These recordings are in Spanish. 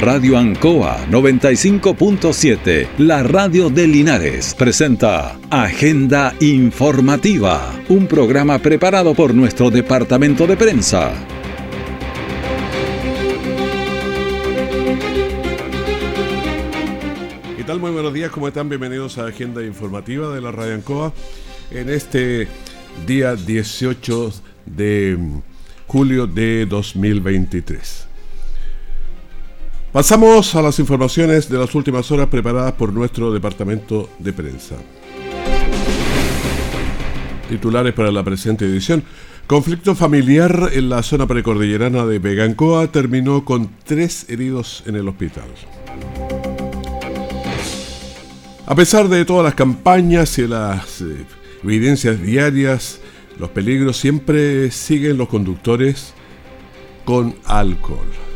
Radio Ancoa 95.7, la radio de Linares, presenta Agenda Informativa, un programa preparado por nuestro departamento de prensa. ¿Qué tal? Muy buenos días, ¿cómo están? Bienvenidos a Agenda Informativa de la Radio Ancoa en este día 18 de julio de 2023. Pasamos a las informaciones de las últimas horas preparadas por nuestro departamento de prensa. Titulares para la presente edición. Conflicto familiar en la zona precordillerana de Vegancoa terminó con tres heridos en el hospital. A pesar de todas las campañas y las eh, evidencias diarias, los peligros siempre siguen los conductores con alcohol.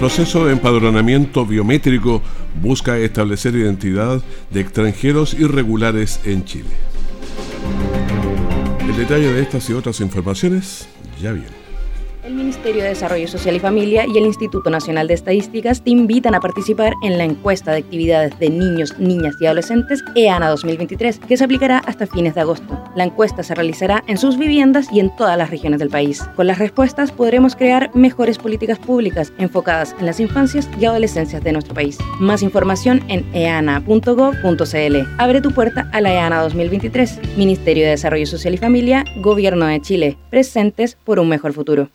Proceso de empadronamiento biométrico busca establecer identidad de extranjeros irregulares en Chile. El detalle de estas y otras informaciones ya viene. El Ministerio de Desarrollo Social y Familia y el Instituto Nacional de Estadísticas te invitan a participar en la encuesta de actividades de niños, niñas y adolescentes EANA 2023, que se aplicará hasta fines de agosto. La encuesta se realizará en sus viviendas y en todas las regiones del país. Con las respuestas podremos crear mejores políticas públicas enfocadas en las infancias y adolescencias de nuestro país. Más información en eana.gov.cl. Abre tu puerta a la EANA 2023. Ministerio de Desarrollo Social y Familia, Gobierno de Chile. Presentes por un mejor futuro.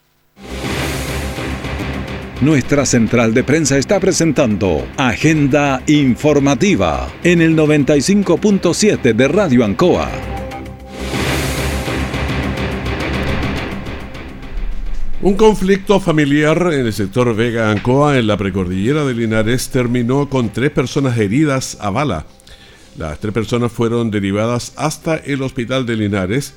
Nuestra central de prensa está presentando Agenda Informativa en el 95.7 de Radio Ancoa. Un conflicto familiar en el sector Vega Ancoa en la precordillera de Linares terminó con tres personas heridas a bala. Las tres personas fueron derivadas hasta el hospital de Linares.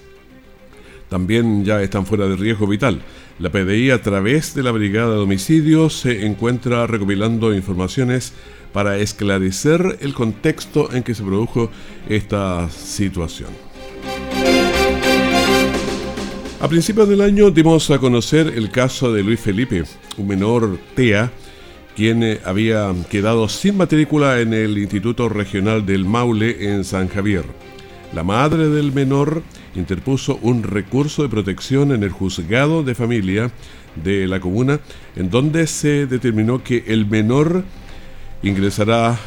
También ya están fuera de riesgo vital. La PDI a través de la Brigada de Homicidios se encuentra recopilando informaciones para esclarecer el contexto en que se produjo esta situación. A principios del año dimos a conocer el caso de Luis Felipe, un menor TEA, quien había quedado sin matrícula en el Instituto Regional del Maule en San Javier. La madre del menor interpuso un recurso de protección en el juzgado de familia de la comuna, en donde se determinó que el menor ingresará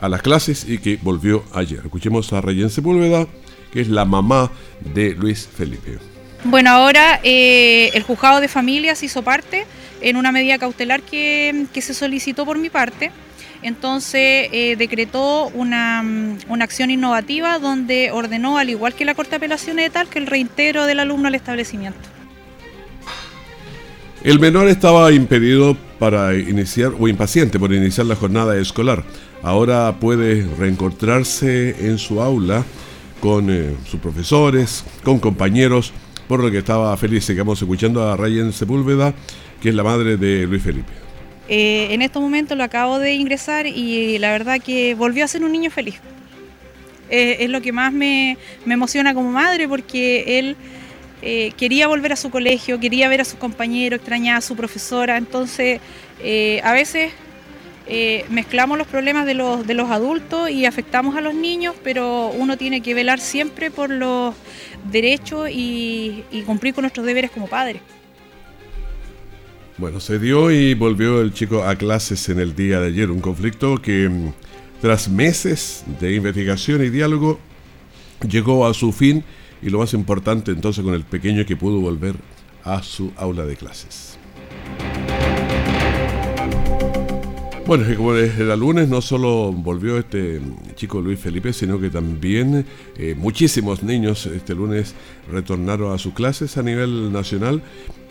a las clases y que volvió ayer. Escuchemos a Rayen Sepúlveda, que es la mamá de Luis Felipe. Bueno, ahora eh, el juzgado de familias hizo parte en una medida cautelar que, que se solicitó por mi parte entonces eh, decretó mm, una, acción innovativa donde ordenó, al igual que la Corte de Apelaciones de tal, que el reintegro del alumno al establecimiento. El menor estaba impedido para iniciar o impaciente por iniciar la jornada escolar. Ahora puede reencontrarse en su aula con eh, sus profesores, con compañeros, por lo que estaba feliz. Sigamos escuchando a Rayen Sepúlveda, que es la madre de Luis Felipe. Eh, en estos momentos lo acabo de ingresar y la verdad que volvió a ser un niño feliz. Eh, es lo que más me, emociona como madre porque él eh, quería volver a su colegio, quería ver a sus compañeros, extrañaba a su profesora. Entonces, a veces mezclamos los problemas de los, adultos y afectamos a los niños, pero uno tiene que velar siempre por los derechos y, y cumplir con nuestros deberes como padres. Bueno, se dio y volvió el chico a clases en el día de ayer, un conflicto que mm, tras meses de investigación y diálogo llegó a su fin y lo más importante entonces con el pequeño que pudo volver a su aula de clases. Bueno, como era lunes, no solo volvió este chico Luis Felipe, sino que también eh, muchísimos niños este lunes retornaron a sus clases a nivel nacional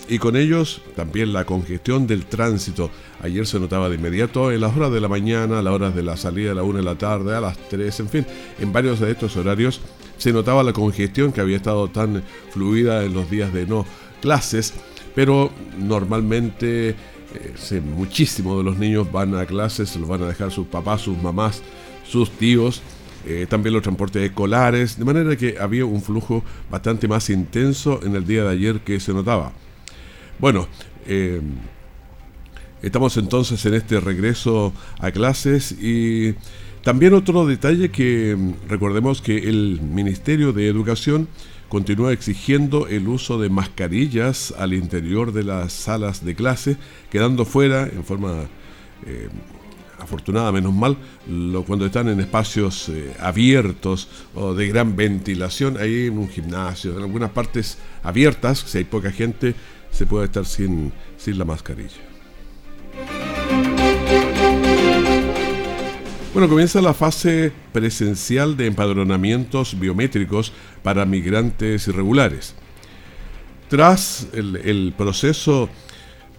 y con ellos también la congestión del tránsito. Ayer se notaba de inmediato en las horas de la mañana, a las horas de la salida a la 1 de la tarde, a las 3, en fin, en varios de estos horarios se notaba la congestión que había estado tan fluida en los días de no clases, pero normalmente eh, muchísimos de los niños van a clases, los van a dejar sus papás, sus mamás, sus tíos. Eh, también los transportes escolares, de manera que había un flujo bastante más intenso en el día de ayer que se notaba. Bueno, eh, Estamos entonces en este regreso a clases y también otro detalle que mm, recordemos que el Ministerio de Educación continúa exigiendo el uso de mascarillas al interior de las salas de clase, quedando fuera en forma eh, afortunada, menos mal, lo, cuando están en espacios eh, abiertos o de gran ventilación, ahí en un gimnasio, en algunas partes abiertas, si hay poca gente, se puede estar sin, sin la mascarilla. Bueno, comienza la fase presencial de empadronamientos biométricos para migrantes irregulares. Tras el, proceso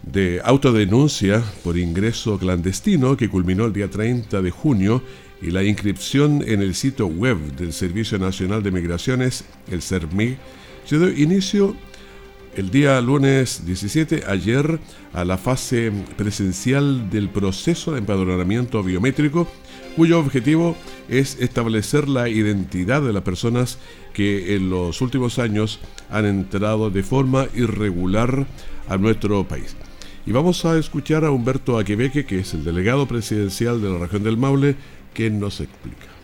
de autodenuncia por ingreso clandestino que culminó el día 30 de junio y la inscripción en el sitio web del Servicio Nacional de Migraciones, el CERMIG, se dio inicio el día lunes 17, ayer, a la fase presencial del proceso de empadronamiento biométrico cuyo objetivo es establecer la identidad de las personas que en los últimos años han entrado de forma irregular a nuestro país. Y vamos a escuchar a Humberto Aquebeque, que es el delegado presidencial de la región del Maule, que nos explica.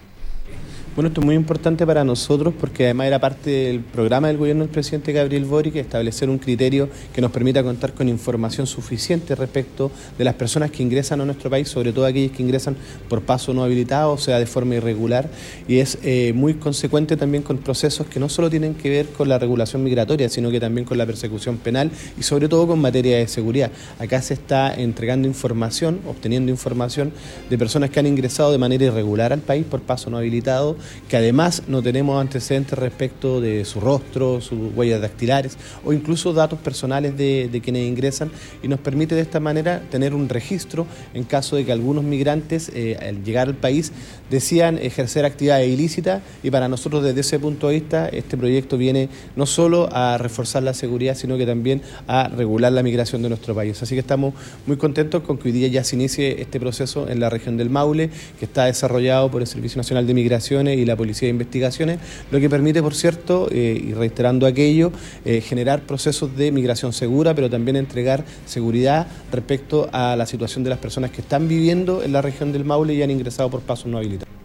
Bueno, esto es muy importante para nosotros porque además era parte del programa del gobierno del presidente Gabriel Boric establecer un criterio que nos permita contar con información suficiente respecto de las personas que ingresan a nuestro país, sobre todo aquellas que ingresan por paso no habilitado, o sea, de forma irregular, y es eh, muy consecuente también con procesos que no solo tienen que ver con la regulación migratoria, sino que también con la persecución penal y sobre todo con materia de seguridad. Acá se está entregando información, obteniendo información de personas que han ingresado de manera irregular al país por paso no habilitado que además no tenemos antecedentes respecto de su rostro, sus huellas dactilares o incluso datos personales de, quienes ingresan y nos permite de esta manera tener un registro en caso de que algunos migrantes eh, al llegar al país decían ejercer actividades ilícitas y para nosotros desde ese punto de vista este proyecto viene no solo a reforzar la seguridad sino que también a regular la migración de nuestro país. Así que estamos muy contentos con que hoy día ya se inicie este proceso en la región del Maule que está desarrollado por el Servicio Nacional de Migraciones y la Policía de Investigaciones, lo que permite, por cierto, eh, y reiterando aquello, eh, generar procesos de migración segura, pero también entregar seguridad respecto a la situación de las personas que están viviendo en la región del Maule y han ingresado por pasos no habilitados.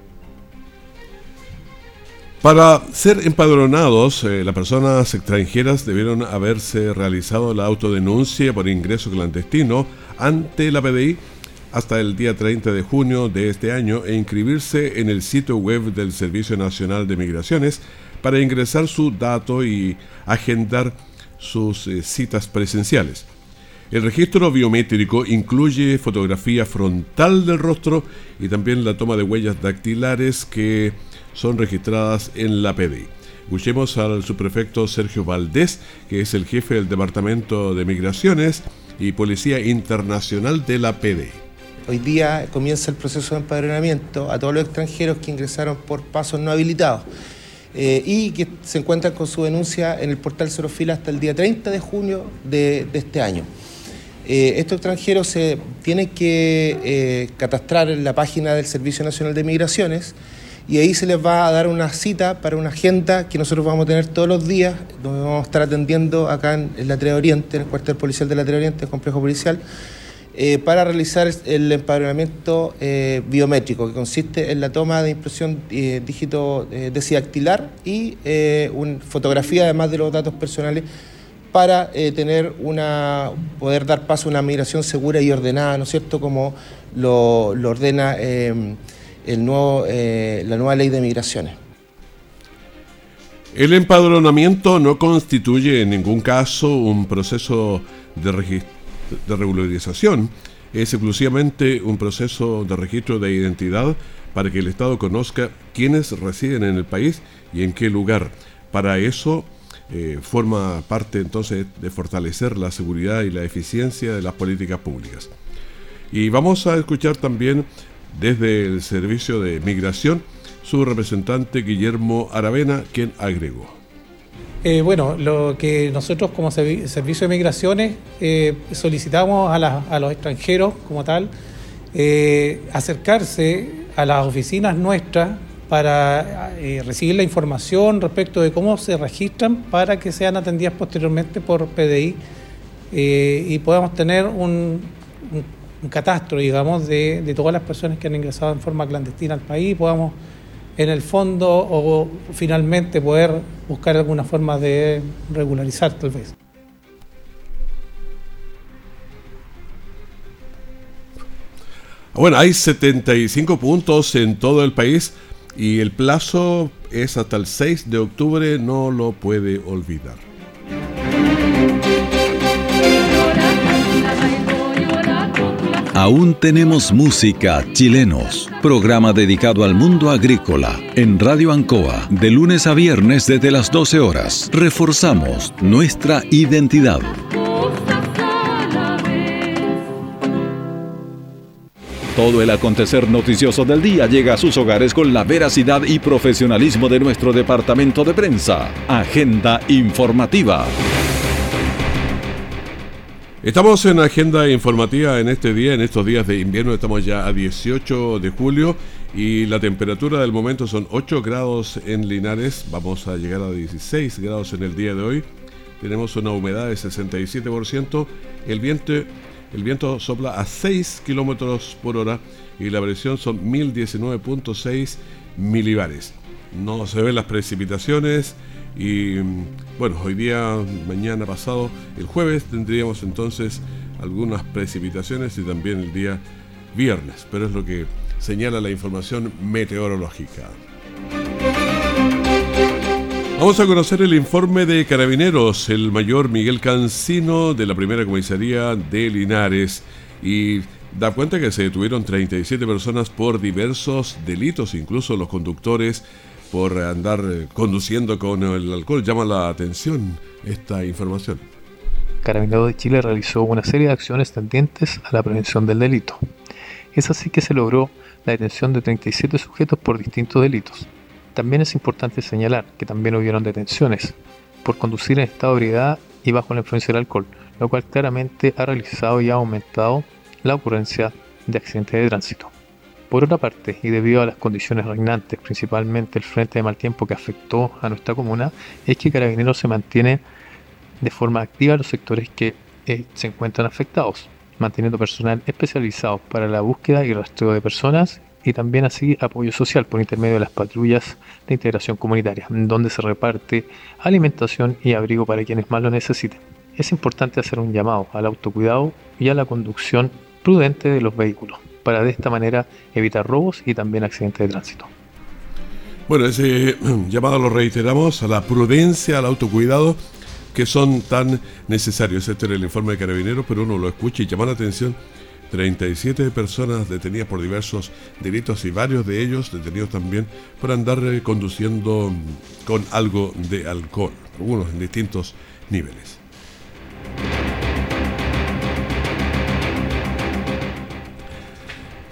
Para ser empadronados, eh, las personas extranjeras debieron haberse realizado la autodenuncia por ingreso clandestino ante la PDI hasta el día 30 de junio de este año e inscribirse en el sitio web del Servicio Nacional de Migraciones para ingresar su dato y agendar sus eh, citas presenciales. El registro biométrico incluye fotografía frontal del rostro y también la toma de huellas dactilares que son registradas en la PDI. Escuchemos al subprefecto Sergio Valdés, que es el jefe del Departamento de Migraciones y Policía Internacional de la PDI. Hoy día comienza el proceso de empadronamiento a todos los extranjeros que ingresaron por pasos no habilitados eh, y que se encuentran con su denuncia en el portal Cerofila hasta el día 30 de junio de, este año. Eh, estos extranjeros se tienen que eh, catastrar en la página del Servicio Nacional de Migraciones y ahí se les va a dar una cita para una agenda que nosotros vamos a tener todos los días, donde vamos a estar atendiendo acá en, la Trea Oriente, en el cuartel policial de la Oriente, el complejo policial, eh, para realizar el empadronamiento eh, biométrico, que consiste en la toma de impresión eh, dígito desidactilar y una fotografía además de los datos personales para tener una poder dar paso a una migración segura y ordenada, ¿no es cierto?, como lo, ordena el nuevo, la nueva ley de migraciones. El empadronamiento no constituye en ningún caso un proceso de registro de regularización es exclusivamente un proceso de registro de identidad para que el Estado conozca quiénes residen en el país y en qué lugar. Para eso eh, forma parte entonces de fortalecer la seguridad y la eficiencia de las políticas públicas. Y vamos a escuchar también desde el Servicio de Migración su representante Guillermo Aravena, quien agregó. Eh, bueno, lo que nosotros como Servicio de Migraciones eh, solicitamos a, los extranjeros como tal, eh, acercarse a las oficinas nuestras para recibir la información respecto de cómo se registran para que sean atendidas posteriormente por PDI y podamos tener un, catastro, digamos, de, de, todas las personas que han ingresado en forma clandestina al país, podamos en el fondo o finalmente poder buscar alguna forma de regularizar tal vez. Bueno, hay 75 puntos en todo el país y el plazo es hasta el 6 de octubre, no lo puede olvidar. Aún tenemos música chilenos, programa dedicado al mundo agrícola en Radio Ancoa de lunes a viernes desde las 12 horas. Reforzamos nuestra identidad. Todo el acontecer noticioso del día llega a sus hogares con la veracidad y profesionalismo de nuestro departamento de prensa. Agenda informativa. Estamos en agenda informativa en este día, en estos días de invierno, estamos ya a 18 de julio y la temperatura del momento son 8 grados en Linares, vamos a llegar a 16 grados en el día de hoy, tenemos una humedad de 67%, el viento, el viento sopla a 6 kilómetros por hora y la presión son 1019.6 milibares. No se ven las precipitaciones, y bueno, hoy día, mañana pasado, el jueves tendríamos entonces algunas precipitaciones y también el día viernes, pero es lo que señala la información meteorológica. Vamos a conocer el informe de Carabineros, el mayor Miguel Cancino de la primera comisaría de Linares y da cuenta que se detuvieron 37 personas por diversos delitos, incluso los conductores por andar eh, conduciendo con el alcohol. Llama la atención esta información. Carabineros de Chile realizó una serie de acciones tendientes a la prevención del delito. Es así que se logró la detención de 37 sujetos por distintos delitos. También es importante señalar que también hubieron detenciones por conducir en estado de ebriedad y bajo la influencia del alcohol, lo cual claramente ha realizado y ha aumentado la ocurrencia de accidentes de tránsito. Por otra parte, y debido a las condiciones reinantes, principalmente el frente de mal tiempo que afectó a nuestra comuna, es que Carabineros se mantiene de forma activa en los sectores que eh, se encuentran afectados, manteniendo personal especializado para la búsqueda y rastreo de personas y también así apoyo social por intermedio de las patrullas de integración comunitaria, donde se reparte alimentación y abrigo para quienes más lo necesiten. Es importante hacer un llamado al autocuidado y a la conducción prudente de los vehículos para de esta manera evitar robos y también accidentes de tránsito. Bueno, ese llamado lo reiteramos a la prudencia, al autocuidado, que son tan necesarios. Este era el informe de Carabineros, pero uno lo escucha y llama la atención. 37 personas detenidas por diversos delitos y varios de ellos detenidos también por andar eh, conduciendo con algo de alcohol, algunos en distintos niveles.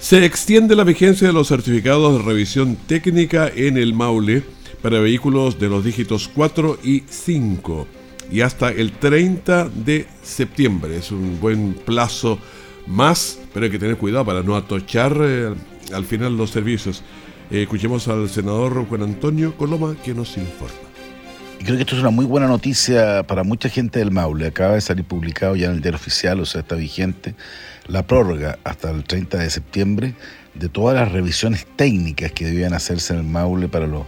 Se extiende la vigencia de los certificados de revisión técnica en el Maule para vehículos de los dígitos 4 y 5 y hasta el 30 de septiembre. Es un buen plazo más, pero hay que tener cuidado para no atochar eh, al final los servicios. Eh, escuchemos al senador Juan Antonio Coloma que nos informa. creo que esto es una muy buena noticia para mucha gente del Maule. Acaba de salir publicado ya en el diario oficial, o sea, está vigente la prórroga hasta el 30 de septiembre de todas las revisiones técnicas que debían hacerse en el Maule para los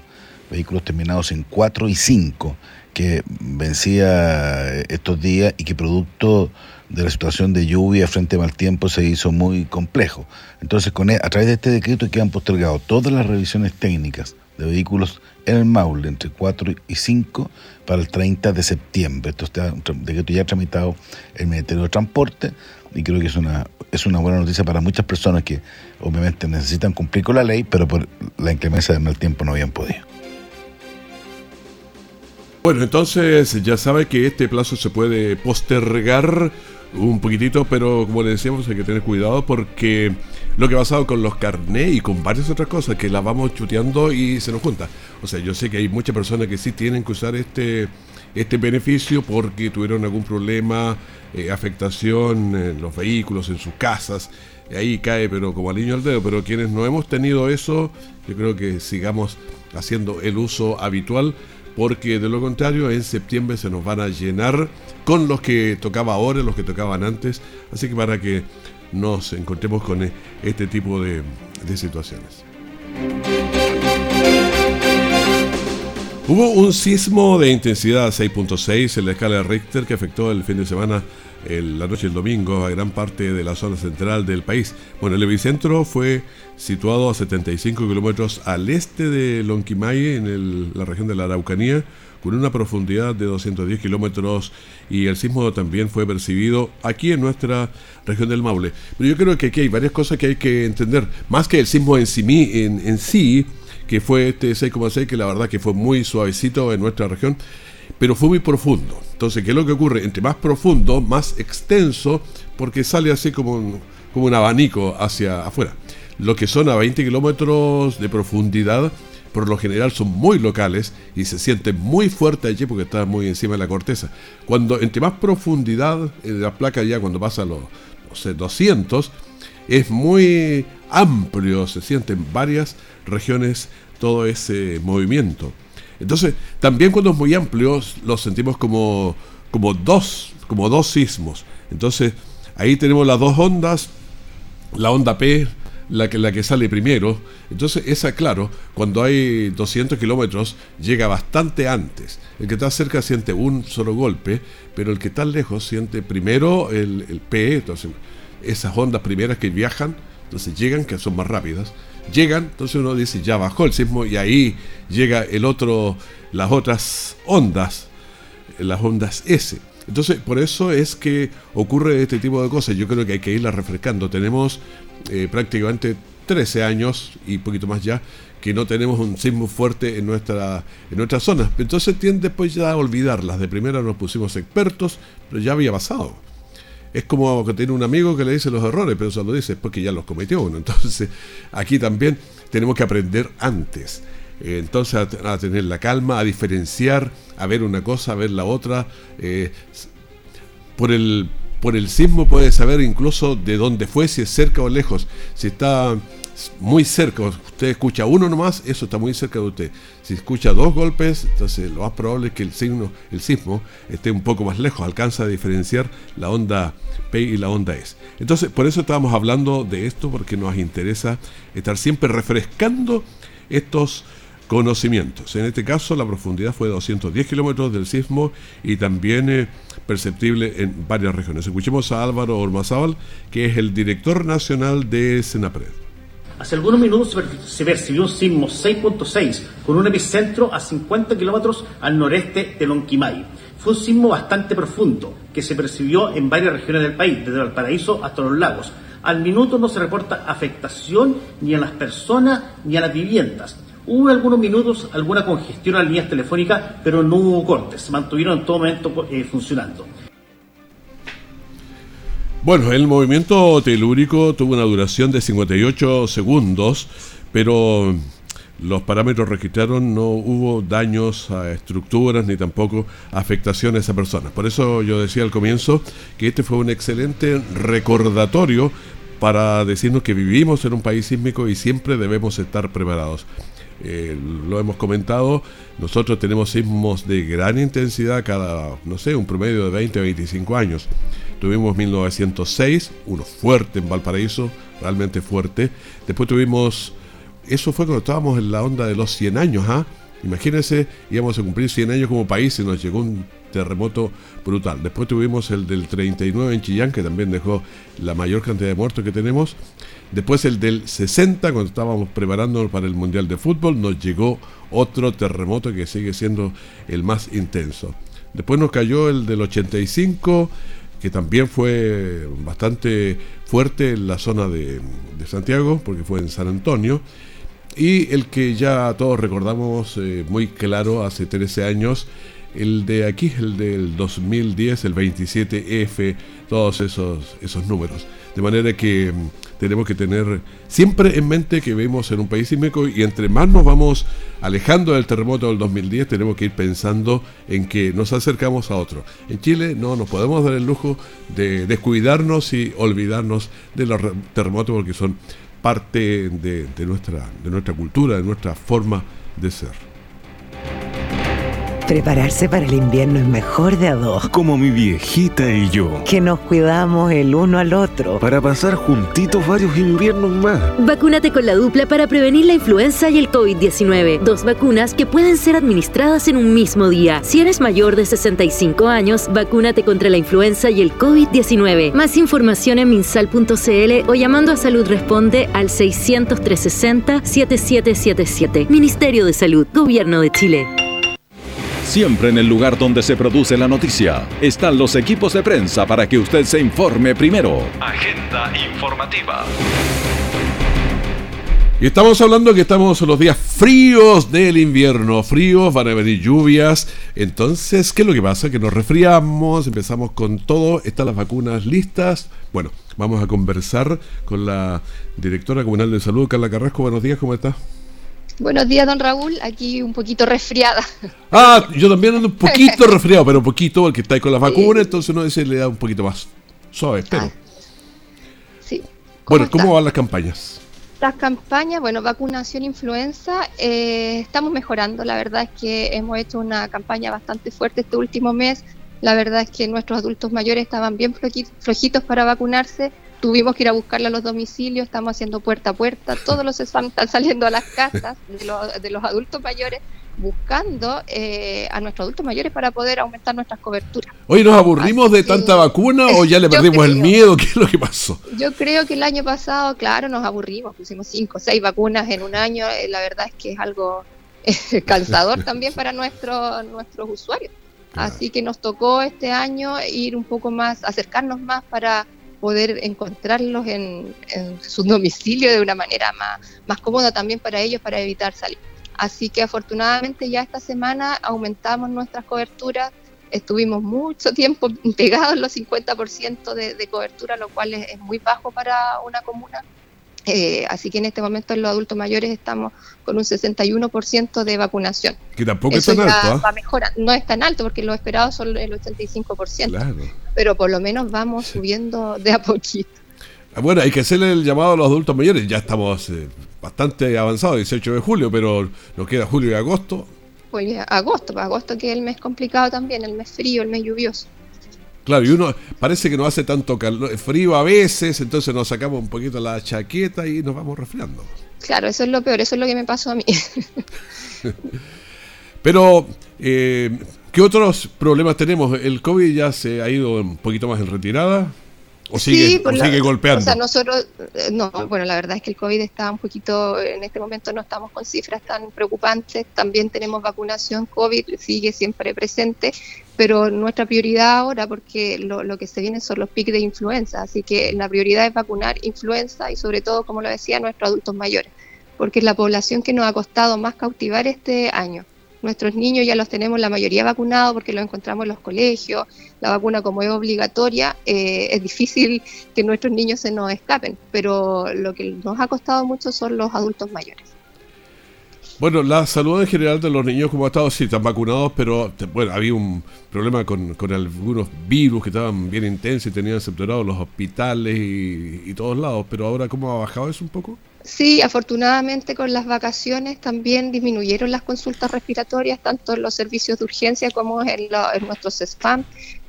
vehículos terminados en 4 y 5 que vencía estos días y que producto de la situación de lluvia frente a mal tiempo se hizo muy complejo. Entonces, con, e, a través de este decreto quedan postergados todas las revisiones técnicas de vehículos en el Maule entre 4 y 5 para el 30 de septiembre. Esto está un decreto ya tramitado el Ministerio de Transporte y creo que es una, es una buena noticia para muchas personas que obviamente necesitan cumplir con la ley, pero por la inclemencia del mal tiempo no habían podido. Bueno, entonces ya sabe que este plazo se puede postergar un poquitito, pero como le decíamos hay que tener cuidado porque lo que ha pasado con los carnés y con varias otras cosas que las vamos chuteando y se nos junta. O sea, yo sé que hay muchas personas que sí tienen que usar este, este beneficio porque tuvieron algún problema, eh, afectación en los vehículos, en sus casas. Ahí cae, pero como al niño al dedo. Pero quienes no hemos tenido eso, yo creo que sigamos haciendo el uso habitual porque de lo contrario en septiembre se nos van a llenar con los que tocaba ahora, los que tocaban antes, así que para que nos encontremos con e, este tipo de situaciones. Hubo un sismo de intensidad 6.6 en la escala de Richter que afectó el fin de semana, la noche del domingo, a gran parte de la zona central del país. Bueno, el epicentro fue situado a 75 kilómetros al este de Lonquimay, en la región de la Araucanía, con una profundidad de 210 kilómetros y el sismo también fue percibido aquí en nuestra región del Maule. Pero yo creo que aquí hay varias cosas que hay que entender, más que el sismo en sí, en, en sí que fue este 6,6, que la verdad que fue muy suavecito en nuestra región, pero fue muy profundo. Entonces, ¿qué es lo que ocurre? Entre más profundo, más extenso, porque sale así como un, como un abanico hacia afuera. Lo que son a 20 kilómetros de profundidad, por lo general son muy locales y se siente muy fuerte allí porque está muy encima de la corteza. Cuando entre más profundidad en la placa ya cuando pasa los no 200 es muy amplio, se sienten varias regiones todo ese movimiento. Entonces, también cuando es muy amplio, lo sentimos como, como, dos, como dos sismos. Entonces, ahí tenemos las dos ondas, la onda P, la que, la que sale primero. Entonces, esa, claro, cuando hay 200 kilómetros, llega bastante antes. El que está cerca siente un solo golpe, pero el que está lejos siente primero el, el P, entonces esas ondas primeras que viajan, entonces llegan, que son más rápidas, llegan, entonces uno dice, ya bajó el sismo y ahí llega el otro, las otras ondas, las ondas S. Entonces, por eso es que ocurre este tipo de cosas. Yo creo que hay que irlas refrescando. Tenemos eh, prácticamente 13 años y poquito más ya que no tenemos un sismo fuerte en nuestra en nuestras zonas. Entonces tiende pues ya a olvidarlas. De primera nos pusimos expertos, pero ya había pasado es como que tiene un amigo que le dice los errores, pero se lo dice porque ya los cometió uno. Entonces, aquí también tenemos que aprender antes. Entonces, a, tener la calma, a diferenciar, a ver una cosa, a ver la otra. Eh, por el por el sismo puede saber incluso de dónde fue, si es cerca o lejos. Si está muy cerca, usted escucha uno nomás, eso está muy cerca de usted. Si escucha dos golpes, entonces lo más probable es que el signo, el sismo, esté un poco más lejos, alcanza a diferenciar la onda P y la onda S. Entonces, por eso estábamos hablando de esto, porque nos interesa estar siempre refrescando estos conocimientos. En este caso, la profundidad fue de 210 kilómetros del sismo y también eh, perceptible en varias regiones. Escuchemos a Álvaro Ormazábal, que es el director nacional de Senapred. Hace algunos minutos se percibió un sismo 6.6 con un epicentro a 50 kilómetros al noreste de Lonquimay. Fue un sismo bastante profundo que se percibió en varias regiones del país, desde Valparaíso hasta los lagos. Al minuto no se reporta afectación ni a las personas ni a las viviendas. Hubo algunos minutos alguna congestión a las líneas telefónicas, pero no hubo cortes, se mantuvieron en todo momento eh, funcionando. Bueno, el movimiento telúrico tuvo una duración de 58 segundos, pero los parámetros registraron no hubo daños a estructuras ni tampoco afectaciones a personas. Por eso yo decía al comienzo que este fue un excelente recordatorio para decirnos que vivimos en un país sísmico y siempre debemos estar preparados. Eh, lo hemos comentado, nosotros tenemos sismos de gran intensidad cada, no sé, un promedio de 20 o 25 años. Tuvimos 1906, uno fuerte en Valparaíso, realmente fuerte. Después tuvimos, eso fue cuando estábamos en la onda de los 100 años, ¿ah? Imagínense, íbamos a cumplir 100 años como país y nos llegó un terremoto brutal. Después tuvimos el del 39 en Chillán, que también dejó la mayor cantidad de muertos que tenemos. Después el del 60, cuando estábamos preparándonos para el Mundial de Fútbol, nos llegó otro terremoto que sigue siendo el más intenso. Después nos cayó el del 85, que también fue bastante fuerte en la zona de, Santiago, porque fue en San Antonio, y el que ya todos recordamos eh, muy claro hace 13 años, el de aquí, el del 2010, el 27F, todos esos, esos números. De manera que mm, tenemos que tener siempre en mente que vivimos en un país sísmico y entre más nos vamos alejando del terremoto del 2010, tenemos que ir pensando en que nos acercamos a otro. En Chile no nos podemos dar el lujo de descuidarnos y olvidarnos de los terremotos porque son parte de nuestra, de nuestra cultura, de nuestra forma de ser. Prepararse para el invierno es mejor de a dos. Como mi viejita y yo. Que nos cuidamos el uno al otro. Para pasar juntitos varios inviernos más. Vacúnate con la dupla para prevenir la influenza y el COVID-19. Dos vacunas que pueden ser administradas en un mismo día. Si eres mayor de 65 años, vacúnate contra la influenza y el COVID-19. Más información en minsal.cl o llamando a Salud Responde al 600 360 7777. Ministerio de Salud, Gobierno de Chile. Siempre en el lugar donde se produce la noticia están los equipos de prensa para que usted se informe primero. Agenda informativa. Y estamos hablando que estamos en los días fríos del invierno, fríos, van a venir lluvias. Entonces, ¿qué es lo que pasa? Que nos resfriamos, empezamos con todo, están las vacunas listas. Bueno, vamos a conversar con la directora comunal de salud, Carla Carrasco. Buenos días, ¿cómo está? Buenos días, don Raúl. Aquí un poquito resfriada. Ah, yo también ando un poquito resfriado, pero un poquito, porque está ahí con las vacunas, entonces uno dice le da un poquito más suave, pero. Ah, sí. Bueno, ¿cómo van las campañas? Las campañas, bueno, vacunación influenza, eh, estamos mejorando. La verdad es que hemos hecho una campaña bastante fuerte este último mes. La verdad es que nuestros adultos mayores estaban bien flojitos para vacunarse tuvimos que ir a buscarla a los domicilios, estamos haciendo puerta a puerta, todos los están, saliendo a las casas de, los adultos mayores buscando eh, a nuestros adultos mayores para poder aumentar nuestras coberturas. Hoy nos aburrimos de tanta vacuna o ya le perdimos el miedo, ¿qué es lo que pasó? Yo creo que el año pasado, claro, nos aburrimos, pusimos cinco o seis vacunas en un año, eh, la verdad es que es algo eh, cansador también para nuestro, nuestros usuarios. Así que nos tocó este año ir un poco más, acercarnos más para poder encontrarlos en, su domicilio de una manera más, más cómoda también para ellos para evitar salir. Así que afortunadamente ya esta semana aumentamos nuestras coberturas, estuvimos mucho tiempo pegados los 50% de, de cobertura, lo cual es muy bajo para una comuna eh, así que en este momento en los adultos mayores estamos con un 61% de vacunación. Que tampoco es tan alto. ¿ah? No es tan alto porque lo esperado son el 85%. Claro. Pero por lo menos vamos subiendo de a poquito. Bueno, hay que hacerle el llamado a los adultos mayores. Ya estamos eh, bastante avanzados, 18 de julio, pero nos queda julio y agosto. Pues agosto, pues, agosto que es el mes complicado también, el mes frío, el mes lluvioso. Claro, y uno parece que no hace tanto calor, frío a veces, entonces nos sacamos un poquito la chaqueta y nos vamos resfriando. Claro, eso es lo peor, eso es lo que me pasó a mí. Pero, eh, ¿qué otros problemas tenemos? ¿El COVID ya se ha ido un poquito más en retirada? ¿O sigue, sigue golpeando? O sea, nosotros, eh, no, bueno, la verdad es que el COVID está un poquito, en este momento no estamos con cifras tan preocupantes, también tenemos vacunación COVID, sigue siempre presente, pero nuestra prioridad ahora, porque lo, lo que se viene son los pics de influenza, así que la prioridad es vacunar influenza y sobre todo, como lo decía, nuestros adultos mayores, porque es la población que nos ha costado más cautivar este año. Nuestros niños ya los tenemos la mayoría vacunados porque los encontramos en los colegios. La vacuna como es obligatoria, eh, es difícil que nuestros niños se nos escapen, pero lo que nos ha costado mucho son los adultos mayores. Bueno, la salud en general de los niños, como ha estado, sí, están vacunados, pero bueno, había un problema con, algunos virus que estaban bien intensos y tenían saturados los hospitales y, y todos lados, pero ahora, ¿cómo ha bajado eso un poco? Sí, afortunadamente con las vacaciones también disminuyeron las consultas respiratorias, tanto en los servicios de urgencia como en, nuestros spam.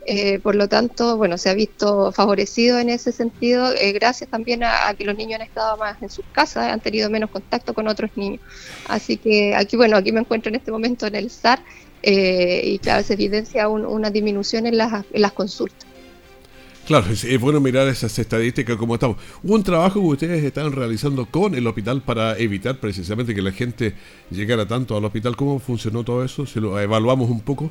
Eh, por lo tanto, bueno, se ha visto favorecido en ese sentido, eh, gracias también a, que los niños han estado más en sus casas, han tenido menos contacto con otros niños. Así que aquí, bueno, aquí me encuentro en este momento en el SAR eh, y claro, se evidencia una disminución en las consultas. Claro, es, bueno mirar esas estadísticas como estamos. Hubo un trabajo que ustedes están realizando con el hospital para evitar precisamente que la gente llegara tanto al hospital. ¿Cómo funcionó todo eso? Si lo evaluamos un poco.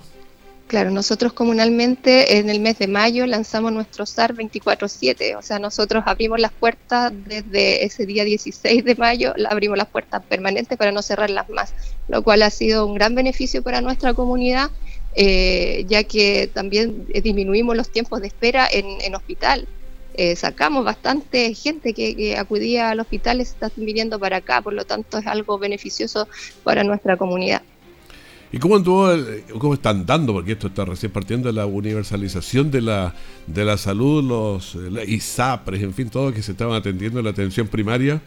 Claro, nosotros comunalmente en el mes de mayo lanzamos nuestro SAR 24-7, o sea, nosotros abrimos las puertas desde ese día 16 de mayo, abrimos las puertas permanentes para no cerrarlas más, lo cual ha sido un gran beneficio para nuestra comunidad eh, ya que también disminuimos los tiempos de espera en, hospital. Eh, sacamos bastante gente que, acudía al hospital está viniendo para acá, por lo tanto es algo beneficioso para nuestra comunidad. ¿Y cómo, cómo están dando? Porque esto está recién partiendo la universalización de la, de la salud, los ISAPRES, en fin, todo que se estaban atendiendo en la atención primaria.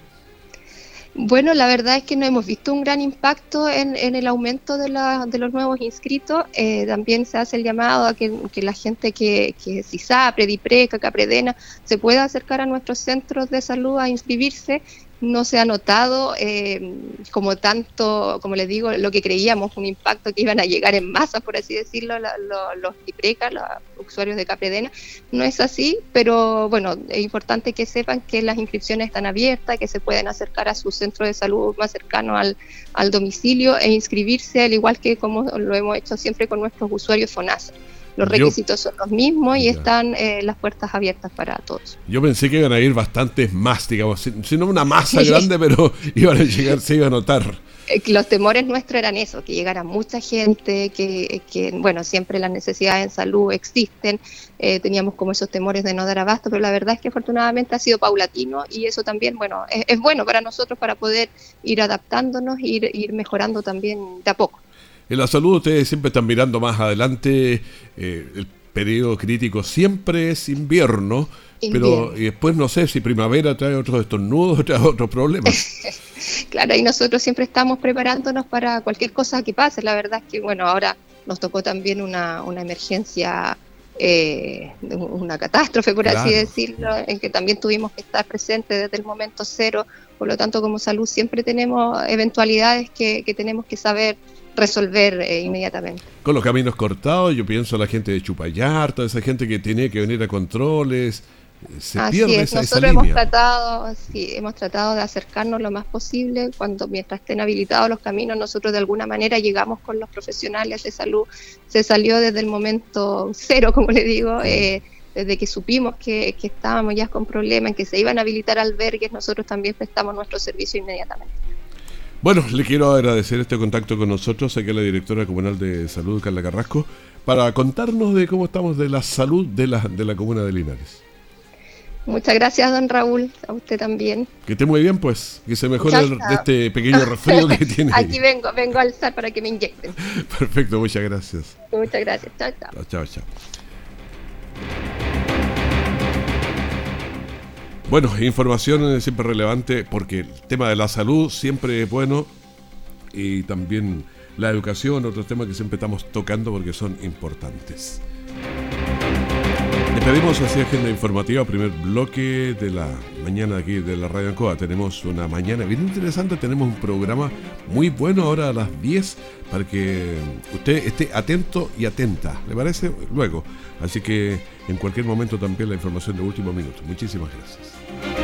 Bueno, la verdad es que no hemos visto un gran impacto en, el aumento de, los nuevos inscritos. Eh, también se hace el llamado a que, la gente que, que CISAPRE, DIPRECA, CAPREDENA, se pueda acercar a nuestros centros de salud a inscribirse no se ha notado eh, como tanto, como les digo, lo que creíamos, un impacto que iban a llegar en masa, por así decirlo, los IPRECA, los usuarios de Capredena. No es así, pero bueno, es importante que sepan que las inscripciones están abiertas, que se pueden acercar a su centro de salud más cercano al, al domicilio e inscribirse, al igual que como lo hemos hecho siempre con nuestros usuarios FONASA. Los requisitos son los mismos y están eh, las puertas abiertas para todos. Yo pensé que iban a ir bastantes más, digamos, si, no una masa grande, pero iban a llegar, se iba a notar. Eh, los temores nuestros eran eso, que llegara mucha gente, que, que bueno, siempre las necesidades en salud existen, eh, teníamos como esos temores de no dar abasto, pero la verdad es que afortunadamente ha sido paulatino y eso también, bueno, es, bueno para nosotros para poder ir adaptándonos, ir, ir mejorando también de a poco. En la salud ustedes siempre están mirando más adelante. Eh, el periodo crítico siempre es invierno, pero después no sé si primavera trae otros estornudos, trae otros problemas. claro, y nosotros siempre estamos preparándonos para cualquier cosa que pase. La verdad es que, bueno, ahora nos tocó también una, una emergencia, eh, una catástrofe, por así decirlo, en que también tuvimos que estar presentes desde el momento cero. Por lo tanto, como salud siempre tenemos eventualidades que, que tenemos que saber resolver eh, inmediatamente. Con los caminos cortados, yo pienso a la gente de Chupayar, toda esa gente que tiene que venir a controles, eh, se pierde Esa, Nosotros hemos tratado, sí, hemos tratado de acercarnos lo más posible. Cuando mientras estén habilitados los caminos, nosotros de alguna manera llegamos con los profesionales de salud. Se salió desde el momento cero, como le digo. Eh, desde que supimos que, que estábamos ya con problemas, que se iban a habilitar albergues, nosotros también prestamos nuestro servicio inmediatamente. Bueno, le quiero agradecer este contacto con nosotros, aquí a la directora comunal de salud, Carla Carrasco, para contarnos de cómo estamos de la salud de la, de la comuna de Linares. Muchas gracias, don Raúl, a usted también. Que esté muy bien, pues, que se mejore de este pequeño resfrío que tiene. Aquí vengo, vengo a alzar para que me inyecten. Perfecto, muchas gracias. Muchas gracias, chao, chao. Chao, chao. Bueno, información siempre relevante porque el tema de la salud siempre es bueno y también la educación, otros temas que siempre estamos tocando porque son importantes. Despedimos así agenda informativa, primer bloque de la mañana aquí de la Radio Ancoa. Tenemos una mañana bien interesante, tenemos un programa muy bueno ahora a las 10 para que usted esté atento y atenta. ¿Le parece? Luego. Así que en cualquier momento también la información de último minuto. Muchísimas gracias.